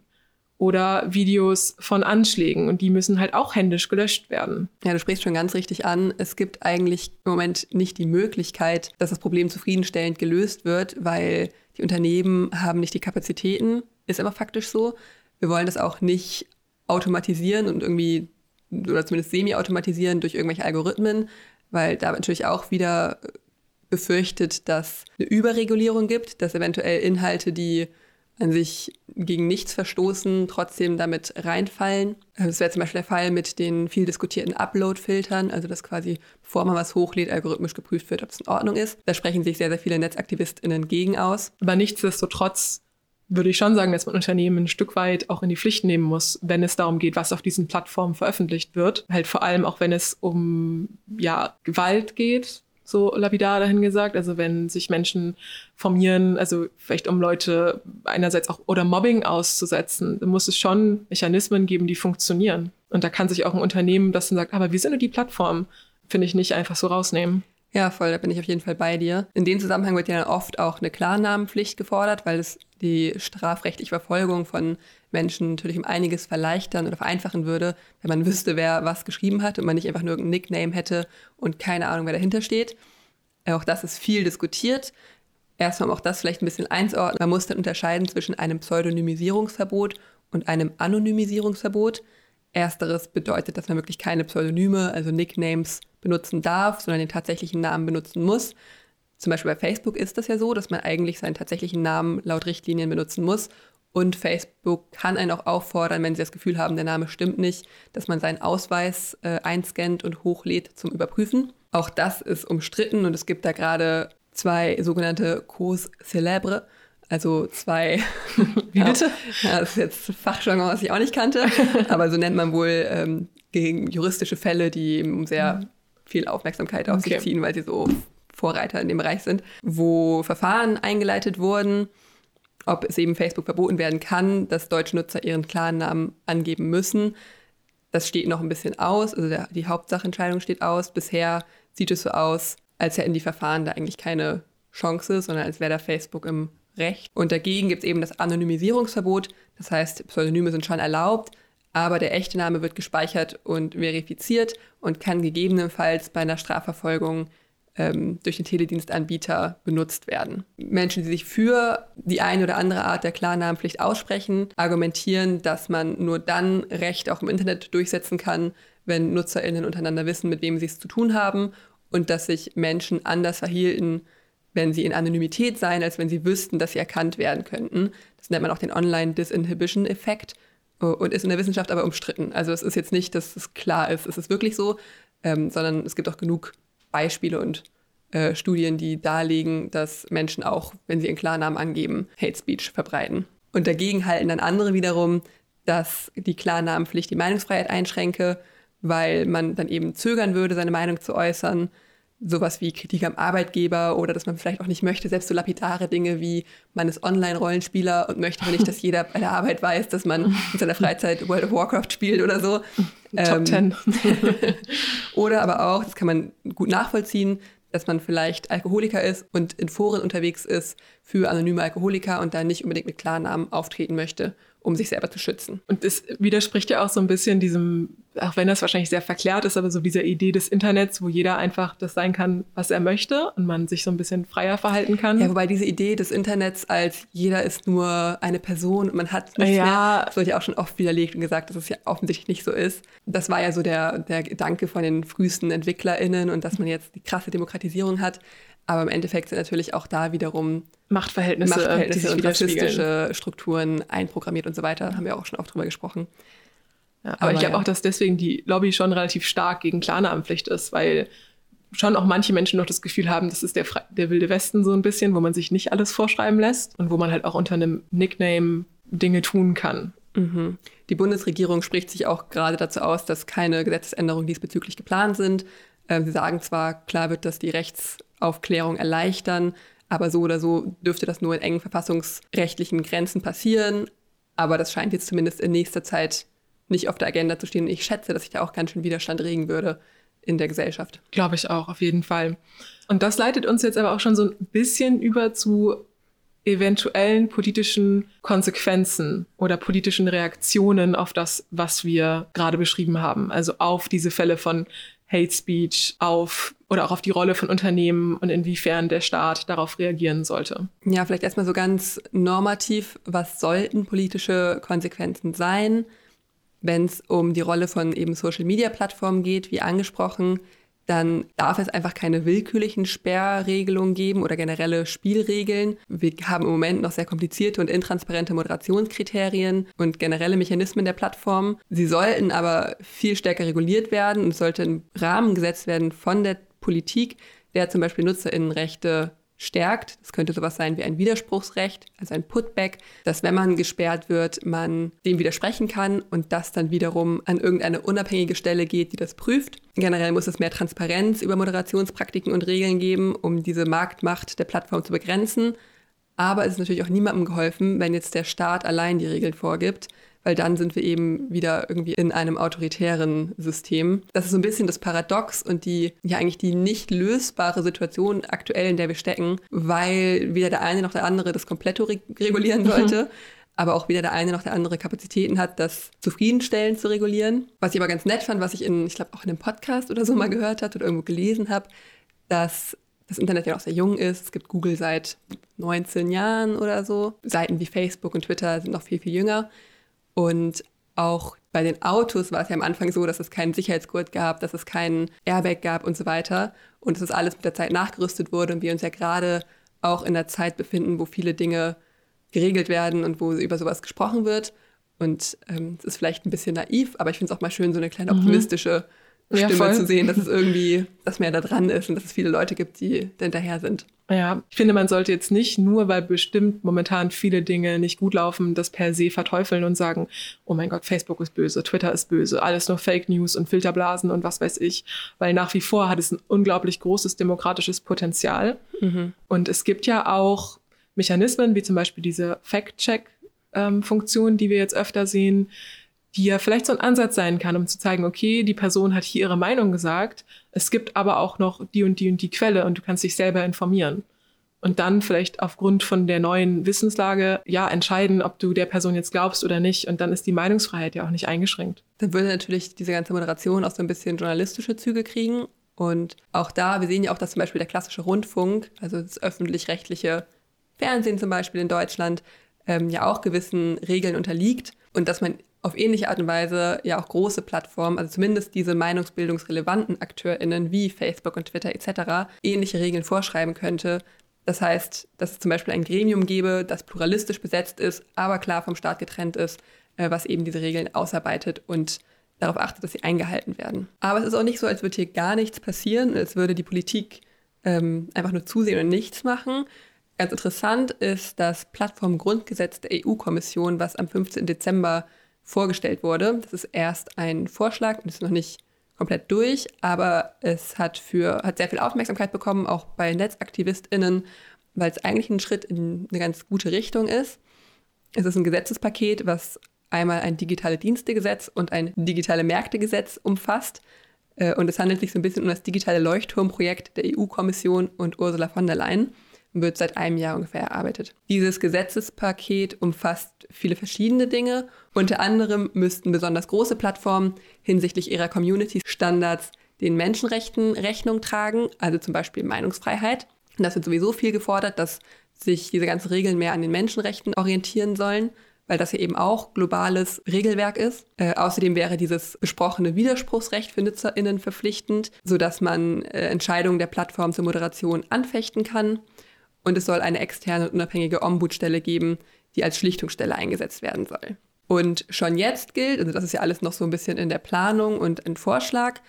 S1: oder Videos von Anschlägen und die müssen halt auch händisch gelöscht werden.
S2: Ja, du sprichst schon ganz richtig an. Es gibt eigentlich im Moment nicht die Möglichkeit, dass das Problem zufriedenstellend gelöst wird, weil die Unternehmen haben nicht die Kapazitäten, ist aber faktisch so. Wir wollen das auch nicht automatisieren und irgendwie oder zumindest semi-automatisieren durch irgendwelche Algorithmen, weil da natürlich auch wieder befürchtet, dass eine Überregulierung gibt, dass eventuell Inhalte, die an sich gegen nichts verstoßen, trotzdem damit reinfallen. Also das wäre zum Beispiel der Fall mit den viel diskutierten Upload-Filtern, also dass quasi, bevor man was hochlädt, algorithmisch geprüft wird, ob es in Ordnung ist. Da sprechen sich sehr, sehr viele NetzaktivistInnen gegen aus.
S1: Aber nichtsdestotrotz würde ich schon sagen, dass man Unternehmen ein Stück weit auch in die Pflicht nehmen muss, wenn es darum geht, was auf diesen Plattformen veröffentlicht wird. Halt vor allem auch, wenn es um ja, Gewalt geht, so lapidar dahin gesagt. Also wenn sich Menschen formieren, also vielleicht um Leute einerseits auch oder Mobbing auszusetzen, dann muss es schon Mechanismen geben, die funktionieren. Und da kann sich auch ein Unternehmen, das dann sagt, aber wir sind nur die Plattform, finde ich nicht einfach so rausnehmen.
S2: Ja, voll, da bin ich auf jeden Fall bei dir. In dem Zusammenhang wird ja oft auch eine Klarnamenpflicht gefordert, weil es die strafrechtliche Verfolgung von Menschen natürlich um einiges verleichtern oder vereinfachen würde, wenn man wüsste, wer was geschrieben hat und man nicht einfach nur irgendein Nickname hätte und keine Ahnung, wer dahinter steht. Auch das ist viel diskutiert. Erstmal, um auch das vielleicht ein bisschen einzuordnen, man muss dann unterscheiden zwischen einem Pseudonymisierungsverbot und einem Anonymisierungsverbot. Ersteres bedeutet, dass man wirklich keine Pseudonyme, also Nicknames benutzen darf, sondern den tatsächlichen Namen benutzen muss. Zum Beispiel bei Facebook ist das ja so, dass man eigentlich seinen tatsächlichen Namen laut Richtlinien benutzen muss. Und Facebook kann einen auch auffordern, wenn sie das Gefühl haben, der Name stimmt nicht, dass man seinen Ausweis äh, einscannt und hochlädt zum Überprüfen. Auch das ist umstritten und es gibt da gerade zwei sogenannte Cause célèbres, also zwei.
S1: Wie bitte?
S2: Ja, das ist jetzt Fachjargon, was ich auch nicht kannte, aber so nennt man wohl ähm, gegen juristische Fälle, die sehr mhm. viel Aufmerksamkeit auf okay. sich ziehen, weil sie so Vorreiter in dem Bereich sind, wo Verfahren eingeleitet wurden, ob es eben Facebook verboten werden kann, dass deutsche Nutzer ihren Klarnamen angeben müssen. Das steht noch ein bisschen aus, also der, die Hauptsachentscheidung steht aus. Bisher sieht es so aus, als hätten die Verfahren da eigentlich keine Chance, sondern als wäre da Facebook im Recht. Und dagegen gibt es eben das Anonymisierungsverbot. Das heißt, Pseudonyme sind schon erlaubt, aber der echte Name wird gespeichert und verifiziert und kann gegebenenfalls bei einer Strafverfolgung ähm, durch den Teledienstanbieter benutzt werden. Menschen, die sich für die eine oder andere Art der Klarnamenpflicht aussprechen, argumentieren, dass man nur dann Recht auch im Internet durchsetzen kann, wenn NutzerInnen untereinander wissen, mit wem sie es zu tun haben und dass sich Menschen anders verhielten, wenn sie in Anonymität seien, als wenn sie wüssten, dass sie erkannt werden könnten. Das nennt man auch den Online-Disinhibition-Effekt äh, und ist in der Wissenschaft aber umstritten. Also es ist jetzt nicht, dass es klar ist, es ist wirklich so, ähm, sondern es gibt auch genug Beispiele und äh, Studien, die darlegen, dass Menschen auch, wenn sie ihren Klarnamen angeben, Hate Speech verbreiten. Und dagegen halten dann andere wiederum, dass die Klarnamenpflicht die Meinungsfreiheit einschränke, weil man dann eben zögern würde, seine Meinung zu äußern sowas wie Kritik am Arbeitgeber oder dass man vielleicht auch nicht möchte, selbst so lapidare Dinge wie man ist Online-Rollenspieler und möchte nicht, dass jeder bei der Arbeit weiß, dass man in seiner Freizeit World of Warcraft spielt oder so.
S1: Top ähm, 10.
S2: oder aber auch, das kann man gut nachvollziehen, dass man vielleicht Alkoholiker ist und in Foren unterwegs ist für anonyme Alkoholiker und da nicht unbedingt mit Klarnamen auftreten möchte um sich selber zu schützen.
S1: Und das widerspricht ja auch so ein bisschen diesem, auch wenn das wahrscheinlich sehr verklärt ist, aber so dieser Idee des Internets, wo jeder einfach das sein kann, was er möchte und man sich so ein bisschen freier verhalten kann.
S2: Ja, wobei diese Idee des Internets als jeder ist nur eine Person und man hat nichts ja. mehr, das wurde ja auch schon oft widerlegt und gesagt, dass es ja offensichtlich nicht so ist. Das war ja so der, der Gedanke von den frühesten EntwicklerInnen und dass man jetzt die krasse Demokratisierung hat. Aber im Endeffekt sind natürlich auch da wiederum
S1: Machtverhältnisse,
S2: Machtverhältnisse und rassistische Strukturen einprogrammiert und so weiter. Haben wir auch schon oft drüber gesprochen.
S1: Ja, aber, aber, ich glaube ja. auch, dass deswegen die Lobby schon relativ stark gegen Klarnamenpflicht ist, weil schon auch manche Menschen noch das Gefühl haben, das ist der, der wilde Westen so ein bisschen, wo man sich nicht alles vorschreiben lässt und wo man halt auch unter einem Nickname Dinge tun kann.
S2: Mhm. Die Bundesregierung spricht sich auch gerade dazu aus, dass keine Gesetzesänderungen diesbezüglich geplant sind. Ähm, sie sagen zwar, klar wird das die Rechtsaufklärung erleichtern, aber so oder so dürfte das nur in engen verfassungsrechtlichen Grenzen passieren. Aber das scheint jetzt zumindest in nächster Zeit nicht auf der Agenda zu stehen. Ich schätze, dass sich da auch ganz schön Widerstand regen würde in der Gesellschaft.
S1: Glaube ich auch, auf jeden Fall. Und das leitet uns jetzt aber auch schon so ein bisschen über zu eventuellen politischen Konsequenzen oder politischen Reaktionen auf das, was wir gerade beschrieben haben. Also auf diese Fälle von Hate Speech auf oder auch auf die Rolle von Unternehmen und inwiefern der Staat darauf reagieren sollte.
S2: Ja, vielleicht erstmal so ganz normativ, was sollten politische Konsequenzen sein, wenn es um die Rolle von eben Social-Media-Plattformen geht, wie angesprochen dann darf es einfach keine willkürlichen Sperrregelungen geben oder generelle Spielregeln. Wir haben im Moment noch sehr komplizierte und intransparente Moderationskriterien und generelle Mechanismen der Plattform. Sie sollten aber viel stärker reguliert werden und es sollte ein Rahmen gesetzt werden von der Politik, der zum Beispiel Nutzerinnenrechte stärkt. Das könnte sowas sein wie ein Widerspruchsrecht, also ein Putback, dass wenn man gesperrt wird, man dem widersprechen kann und das dann wiederum an irgendeine unabhängige Stelle geht, die das prüft. Generell muss es mehr Transparenz über Moderationspraktiken und Regeln geben, um diese Marktmacht der Plattform zu begrenzen. Aber es ist natürlich auch niemandem geholfen, wenn jetzt der Staat allein die Regeln vorgibt weil dann sind wir eben wieder irgendwie in einem autoritären System. Das ist so ein bisschen das Paradox und die, ja eigentlich die nicht lösbare Situation aktuell, in der wir stecken, weil weder der eine noch der andere das Kompletto reg regulieren sollte. Mhm. aber auch weder der eine noch der andere Kapazitäten hat, das zufriedenstellend zu regulieren. Was ich aber ganz nett fand, was ich in, ich glaube, auch in einem Podcast oder so mal gehört habe oder irgendwo gelesen habe, dass das Internet ja auch sehr jung ist. Es gibt Google seit 19 Jahren oder so. Seiten wie Facebook und Twitter sind noch viel, viel jünger. Und auch bei den Autos war es ja am Anfang so, dass es keinen Sicherheitsgurt gab, dass es keinen Airbag gab und so weiter. Und dass das alles mit der Zeit nachgerüstet wurde und wir uns ja gerade auch in der Zeit befinden, wo viele Dinge geregelt werden und wo über sowas gesprochen wird. Und ähm, es ist vielleicht ein bisschen naiv, aber ich finde es auch mal schön, so eine kleine mhm. optimistische Stimme ja, zu sehen, dass es irgendwie, dass mehr da dran ist und dass es viele Leute gibt, die hinterher sind.
S1: Ja, ich finde, man sollte jetzt nicht nur, weil bestimmt momentan viele Dinge nicht gut laufen, das per se verteufeln und sagen, oh mein Gott, Facebook ist böse, Twitter ist böse, alles nur Fake News und Filterblasen und was weiß ich. Weil nach wie vor hat es ein unglaublich großes demokratisches Potenzial. Mhm. Und es gibt ja auch Mechanismen, wie zum Beispiel diese Fact-Check-Funktion, ähm, die wir jetzt öfter sehen, die ja vielleicht so ein Ansatz sein kann, um zu zeigen, okay, die Person hat hier ihre Meinung gesagt, es gibt aber auch noch die und die und die Quelle und du kannst dich selber informieren. Und dann vielleicht aufgrund von der neuen Wissenslage ja entscheiden, ob du der Person jetzt glaubst oder nicht. Und dann ist die Meinungsfreiheit ja auch nicht eingeschränkt.
S2: Dann würde natürlich diese ganze Moderation auch so ein bisschen journalistische Züge kriegen. Und auch da, wir sehen ja auch, dass zum Beispiel der klassische Rundfunk, also das öffentlich-rechtliche Fernsehen zum Beispiel in Deutschland, ähm, ja auch gewissen Regeln unterliegt. Und dass man auf ähnliche Art und Weise ja auch große Plattformen, also zumindest diese meinungsbildungsrelevanten AkteurInnen wie Facebook und Twitter etc., ähnliche Regeln vorschreiben könnte. Das heißt, dass es zum Beispiel ein Gremium gäbe, das pluralistisch besetzt ist, aber klar vom Staat getrennt ist, äh, was eben diese Regeln ausarbeitet und darauf achtet, dass sie eingehalten werden. Aber es ist auch nicht so, als würde hier gar nichts passieren, als würde die Politik ähm, einfach nur zusehen und nichts machen. Ganz interessant ist das Plattformgrundgesetz der EU-Kommission, was am 15. Dezember vorgestellt wurde. Das ist erst ein Vorschlag und ist noch nicht komplett durch, aber es hat, für, hat sehr viel Aufmerksamkeit bekommen, auch bei NetzaktivistInnen, weil es eigentlich ein Schritt in eine ganz gute Richtung ist. Es ist ein Gesetzespaket, was einmal ein digitale Dienstegesetz und ein digitale Märktegesetz umfasst. Äh, und es handelt sich so ein bisschen um das digitale Leuchtturmprojekt der EU-Kommission und Ursula von der Leyen wird seit einem Jahr ungefähr erarbeitet. Dieses Gesetzespaket umfasst viele verschiedene Dinge. Unter anderem müssten besonders große Plattformen hinsichtlich ihrer Community-Standards den Menschenrechten Rechnung tragen, also zum Beispiel Meinungsfreiheit. Und das wird sowieso viel gefordert, dass sich diese ganzen Regeln mehr an den Menschenrechten orientieren sollen, weil das ja eben auch globales Regelwerk ist. Äh, außerdem wäre dieses besprochene Widerspruchsrecht für NutzerInnen verpflichtend, sodass man äh, Entscheidungen der Plattform zur Moderation anfechten kann und es soll eine externe und unabhängige Ombudsstelle geben, die als Schlichtungsstelle eingesetzt werden soll. Und schon jetzt gilt, also das ist ja alles noch so ein bisschen in der Planung und ein Vorschlag,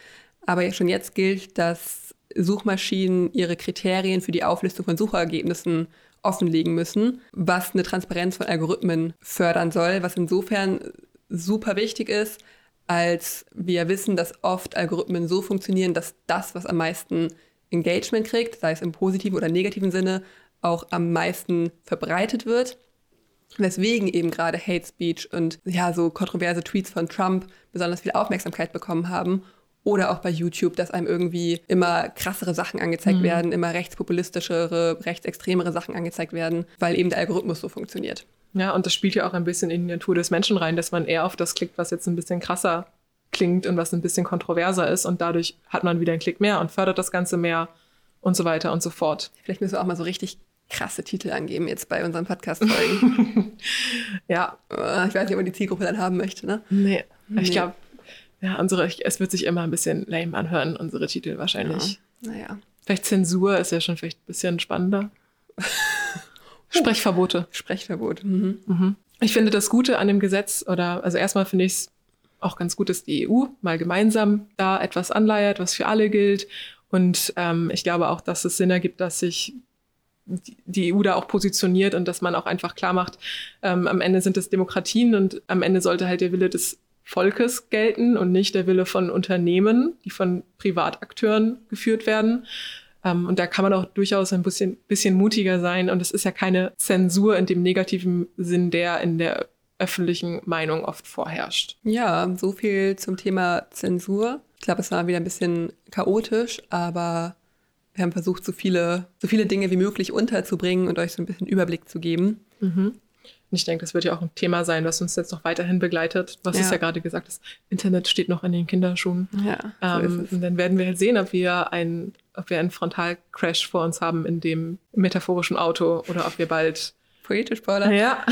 S2: aber schon jetzt gilt, dass Suchmaschinen ihre Kriterien für die Auflistung von Suchergebnissen offenlegen müssen, was eine Transparenz von Algorithmen fördern soll, was insofern super wichtig ist, als wir wissen, dass oft Algorithmen so funktionieren, dass das, was am meisten Engagement kriegt, sei es im positiven oder negativen Sinne, auch am meisten verbreitet wird. Weswegen eben gerade Hate Speech und ja, so kontroverse Tweets von Trump besonders viel Aufmerksamkeit bekommen haben. Oder auch bei YouTube, dass einem irgendwie immer krassere Sachen angezeigt mhm. werden, immer rechtspopulistischere, rechtsextremere Sachen angezeigt werden, weil eben der Algorithmus so funktioniert.
S1: Ja, und das spielt ja auch ein bisschen in die Natur des Menschen rein, dass man eher auf das klickt, was jetzt ein bisschen krasser klingt und was ein bisschen kontroverser ist. Und dadurch hat man wieder einen Klick mehr und fördert das Ganze mehr und so weiter und so fort.
S2: Vielleicht müssen wir auch mal so richtig krasse Titel angeben jetzt bei unseren Podcast-Folgen.
S1: ja.
S2: Äh, ich weiß nicht, ob man die Zielgruppe dann haben möchte, ne?
S1: Nee. nee. Ich glaube, ja, unsere, es wird sich immer ein bisschen lame anhören, unsere Titel wahrscheinlich.
S2: Ja. Naja.
S1: Vielleicht Zensur ist ja schon vielleicht ein bisschen spannender. Sprechverbote.
S2: Sprechverbot. Mhm.
S1: Mhm. Ich finde das Gute an dem Gesetz, oder also erstmal finde ich es auch ganz gut, dass die EU mal gemeinsam da etwas anleiert, was für alle gilt. Und ähm, ich glaube auch, dass es Sinn ergibt, dass sich die EU da auch positioniert und dass man auch einfach klar macht, ähm, am Ende sind es Demokratien und am Ende sollte halt der Wille des Volkes gelten und nicht der Wille von Unternehmen, die von Privatakteuren geführt werden. Ähm, und da kann man auch durchaus ein bisschen, bisschen mutiger sein. Und es ist ja keine Zensur in dem negativen Sinn, der in der öffentlichen Meinung oft vorherrscht.
S2: Ja, so viel zum Thema Zensur. Ich glaube, es war wieder ein bisschen chaotisch, aber wir haben versucht, so viele, so viele Dinge wie möglich unterzubringen und euch so ein bisschen Überblick zu geben.
S1: Mhm. Und ich denke, das wird ja auch ein Thema sein, was uns jetzt noch weiterhin begleitet. Was ja. ist ja gerade gesagt, das Internet steht noch in den Kinderschuhen.
S2: Ja,
S1: so ähm, und dann werden wir halt sehen, ob wir, ein, ob wir einen Frontalcrash vor uns haben in dem metaphorischen Auto oder ob wir bald
S2: Poetisch, Paula.
S1: Ja.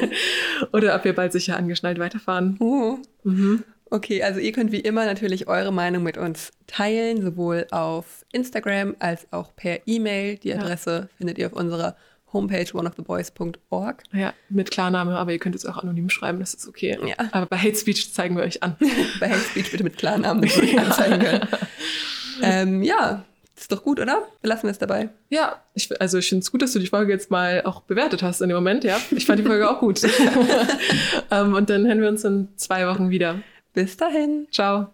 S1: Oder ob wir bald sicher angeschnallt weiterfahren.
S2: Oh.
S1: Mhm.
S2: Okay, also ihr könnt wie immer natürlich eure Meinung mit uns teilen, sowohl auf Instagram als auch per E-Mail. Die
S1: Ja.
S2: Adresse findet ihr auf unserer Homepage oneoftheboys.org.
S1: Ja, mit Klarname, aber ihr könnt es auch anonym schreiben, das ist okay.
S2: Ja.
S1: Aber bei Hate Speech zeigen wir euch an.
S2: Bei Hate Speech bitte mit Klarnamen, damit wir euch anzeigen können. ähm, ja, ist doch gut, oder? Wir lassen es dabei.
S1: Ja, ich, also ich finde es gut, dass du die Folge jetzt mal auch bewertet hast in dem Moment, ja. Ich fand die Folge auch gut. ähm, und dann hören wir uns in zwei Wochen wieder.
S2: Bis dahin.
S1: Ciao.